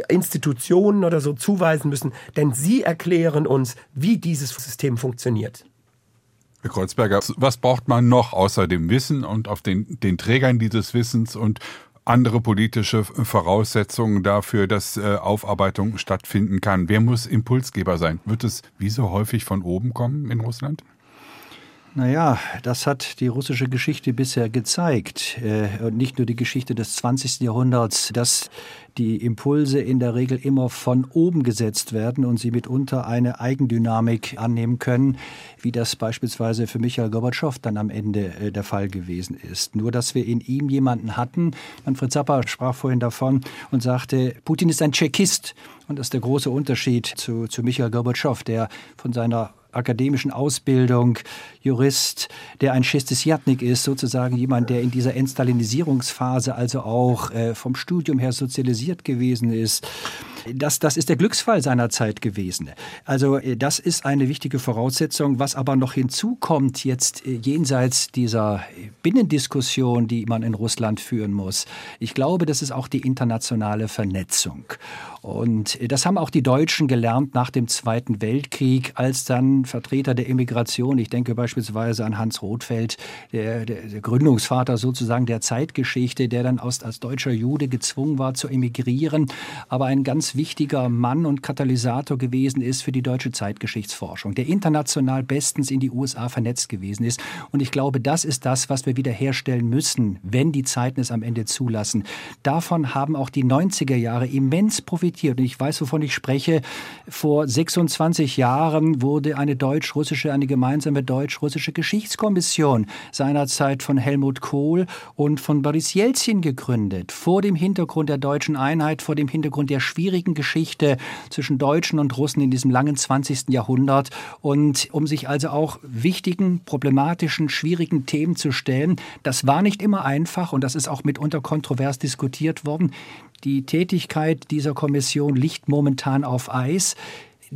Institutionen oder so zuweisen müssen, denn sie erklären uns, wie dieses System funktioniert. Herr Kreuzberger, was braucht man noch außer dem Wissen und auf den, den Trägern dieses Wissens und andere politische Voraussetzungen dafür, dass äh, Aufarbeitung stattfinden kann? Wer muss Impulsgeber sein? Wird es wie so häufig von oben kommen in Russland? Naja, das hat die russische Geschichte bisher gezeigt. Äh, und nicht nur die Geschichte des 20. Jahrhunderts, dass die Impulse in der Regel immer von oben gesetzt werden und sie mitunter eine Eigendynamik annehmen können, wie das beispielsweise für Michael Gorbatschow dann am Ende äh, der Fall gewesen ist. Nur, dass wir in ihm jemanden hatten, Manfred Zappa sprach vorhin davon und sagte, Putin ist ein Tschechist. Und das ist der große Unterschied zu, zu Michael Gorbatschow, der von seiner akademischen Ausbildung, Jurist, der ein Schistesiatnik ist, sozusagen jemand, der in dieser Entstalinisierungsphase also auch äh, vom Studium her sozialisiert gewesen ist. Das, das ist der Glücksfall seiner Zeit gewesen. Also äh, das ist eine wichtige Voraussetzung. Was aber noch hinzukommt jetzt äh, jenseits dieser Binnendiskussion, die man in Russland führen muss, ich glaube, das ist auch die internationale Vernetzung. Und äh, das haben auch die Deutschen gelernt nach dem Zweiten Weltkrieg, als dann Vertreter der Immigration, ich denke beispielsweise an Hans Rothfeld, der, der, der Gründungsvater sozusagen der Zeitgeschichte, der dann aus, als deutscher Jude gezwungen war zu emigrieren, aber ein ganz wichtiger Mann und Katalysator gewesen ist für die deutsche Zeitgeschichtsforschung, der international bestens in die USA vernetzt gewesen ist. Und ich glaube, das ist das, was wir wiederherstellen müssen, wenn die Zeiten es am Ende zulassen. Davon haben auch die 90er Jahre immens profitiert. Und ich weiß, wovon ich spreche. Vor 26 Jahren wurde eine deutsch-russische, eine gemeinsame deutsch-russische Geschichtskommission seinerzeit von Helmut Kohl und von Boris Jelzin gegründet. Vor dem Hintergrund der deutschen Einheit, vor dem Hintergrund der schwierigen Geschichte zwischen Deutschen und Russen in diesem langen 20. Jahrhundert und um sich also auch wichtigen, problematischen, schwierigen Themen zu stellen. Das war nicht immer einfach und das ist auch mitunter kontrovers diskutiert worden. Die Tätigkeit dieser Kommission liegt momentan auf Eis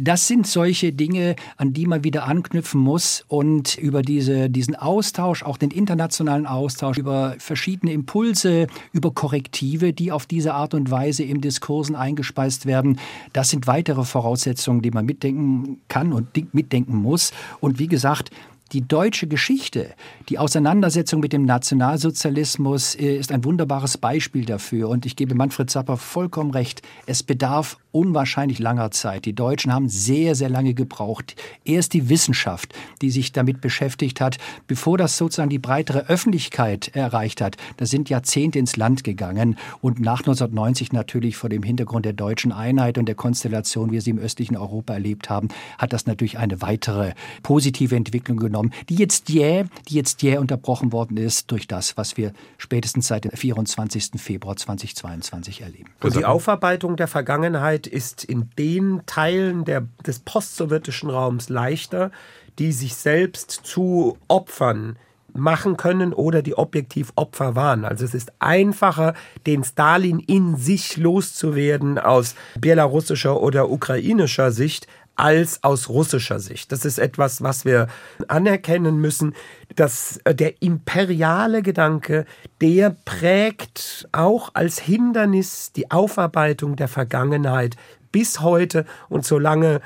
das sind solche Dinge, an die man wieder anknüpfen muss und über diese, diesen Austausch, auch den internationalen Austausch, über verschiedene Impulse, über Korrektive, die auf diese Art und Weise im Diskursen eingespeist werden, das sind weitere Voraussetzungen, die man mitdenken kann und mitdenken muss. Und wie gesagt, die deutsche Geschichte, die Auseinandersetzung mit dem Nationalsozialismus äh, ist ein wunderbares Beispiel dafür. Und ich gebe Manfred Zapper vollkommen recht. Es bedarf unwahrscheinlich langer Zeit. Die Deutschen haben sehr, sehr lange gebraucht. Erst die Wissenschaft, die sich damit beschäftigt hat, bevor das sozusagen die breitere Öffentlichkeit erreicht hat. Da sind Jahrzehnte ins Land gegangen. Und nach 1990 natürlich vor dem Hintergrund der deutschen Einheit und der Konstellation, wie wir sie im östlichen Europa erlebt haben, hat das natürlich eine weitere positive Entwicklung genommen, die jetzt jäh, die jetzt jäh unterbrochen worden ist durch das, was wir spätestens seit dem 24. Februar 2022 erleben. Und die Aufarbeitung der Vergangenheit ist in den Teilen der, des postsowjetischen Raums leichter, die sich selbst zu Opfern machen können oder die objektiv Opfer waren. Also es ist einfacher, den Stalin in sich loszuwerden aus belarussischer oder ukrainischer Sicht, als aus russischer Sicht. Das ist etwas, was wir anerkennen müssen, dass äh, der imperiale Gedanke, der prägt auch als Hindernis die Aufarbeitung der Vergangenheit bis heute und solange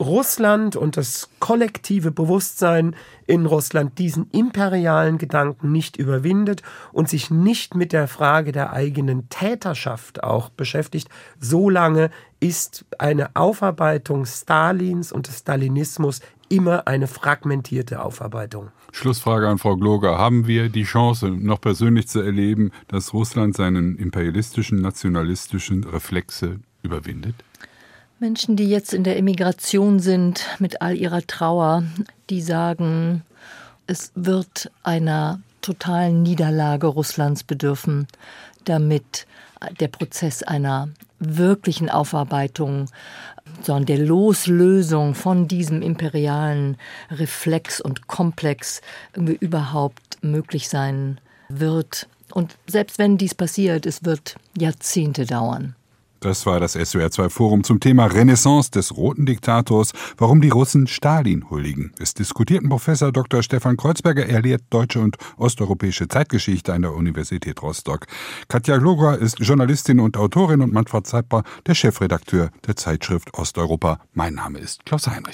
Russland und das kollektive Bewusstsein in Russland diesen imperialen Gedanken nicht überwindet und sich nicht mit der Frage der eigenen Täterschaft auch beschäftigt, solange ist eine Aufarbeitung Stalins und des Stalinismus immer eine fragmentierte Aufarbeitung. Schlussfrage an Frau Gloger. Haben wir die Chance, noch persönlich zu erleben, dass Russland seinen imperialistischen, nationalistischen Reflexe überwindet? Menschen, die jetzt in der Emigration sind mit all ihrer Trauer, die sagen, es wird einer totalen Niederlage Russlands bedürfen, damit der Prozess einer wirklichen Aufarbeitung, sondern der Loslösung von diesem imperialen Reflex und Komplex überhaupt möglich sein wird. Und selbst wenn dies passiert, es wird Jahrzehnte dauern. Das war das SWR2 Forum zum Thema Renaissance des roten Diktators, warum die Russen Stalin huldigen. Es diskutierten Professor Dr. Stefan Kreuzberger, er lehrt deutsche und osteuropäische Zeitgeschichte an der Universität Rostock. Katja Gloger ist Journalistin und Autorin und Manfred Zapper, der Chefredakteur der Zeitschrift Osteuropa. Mein Name ist Klaus Heinrich.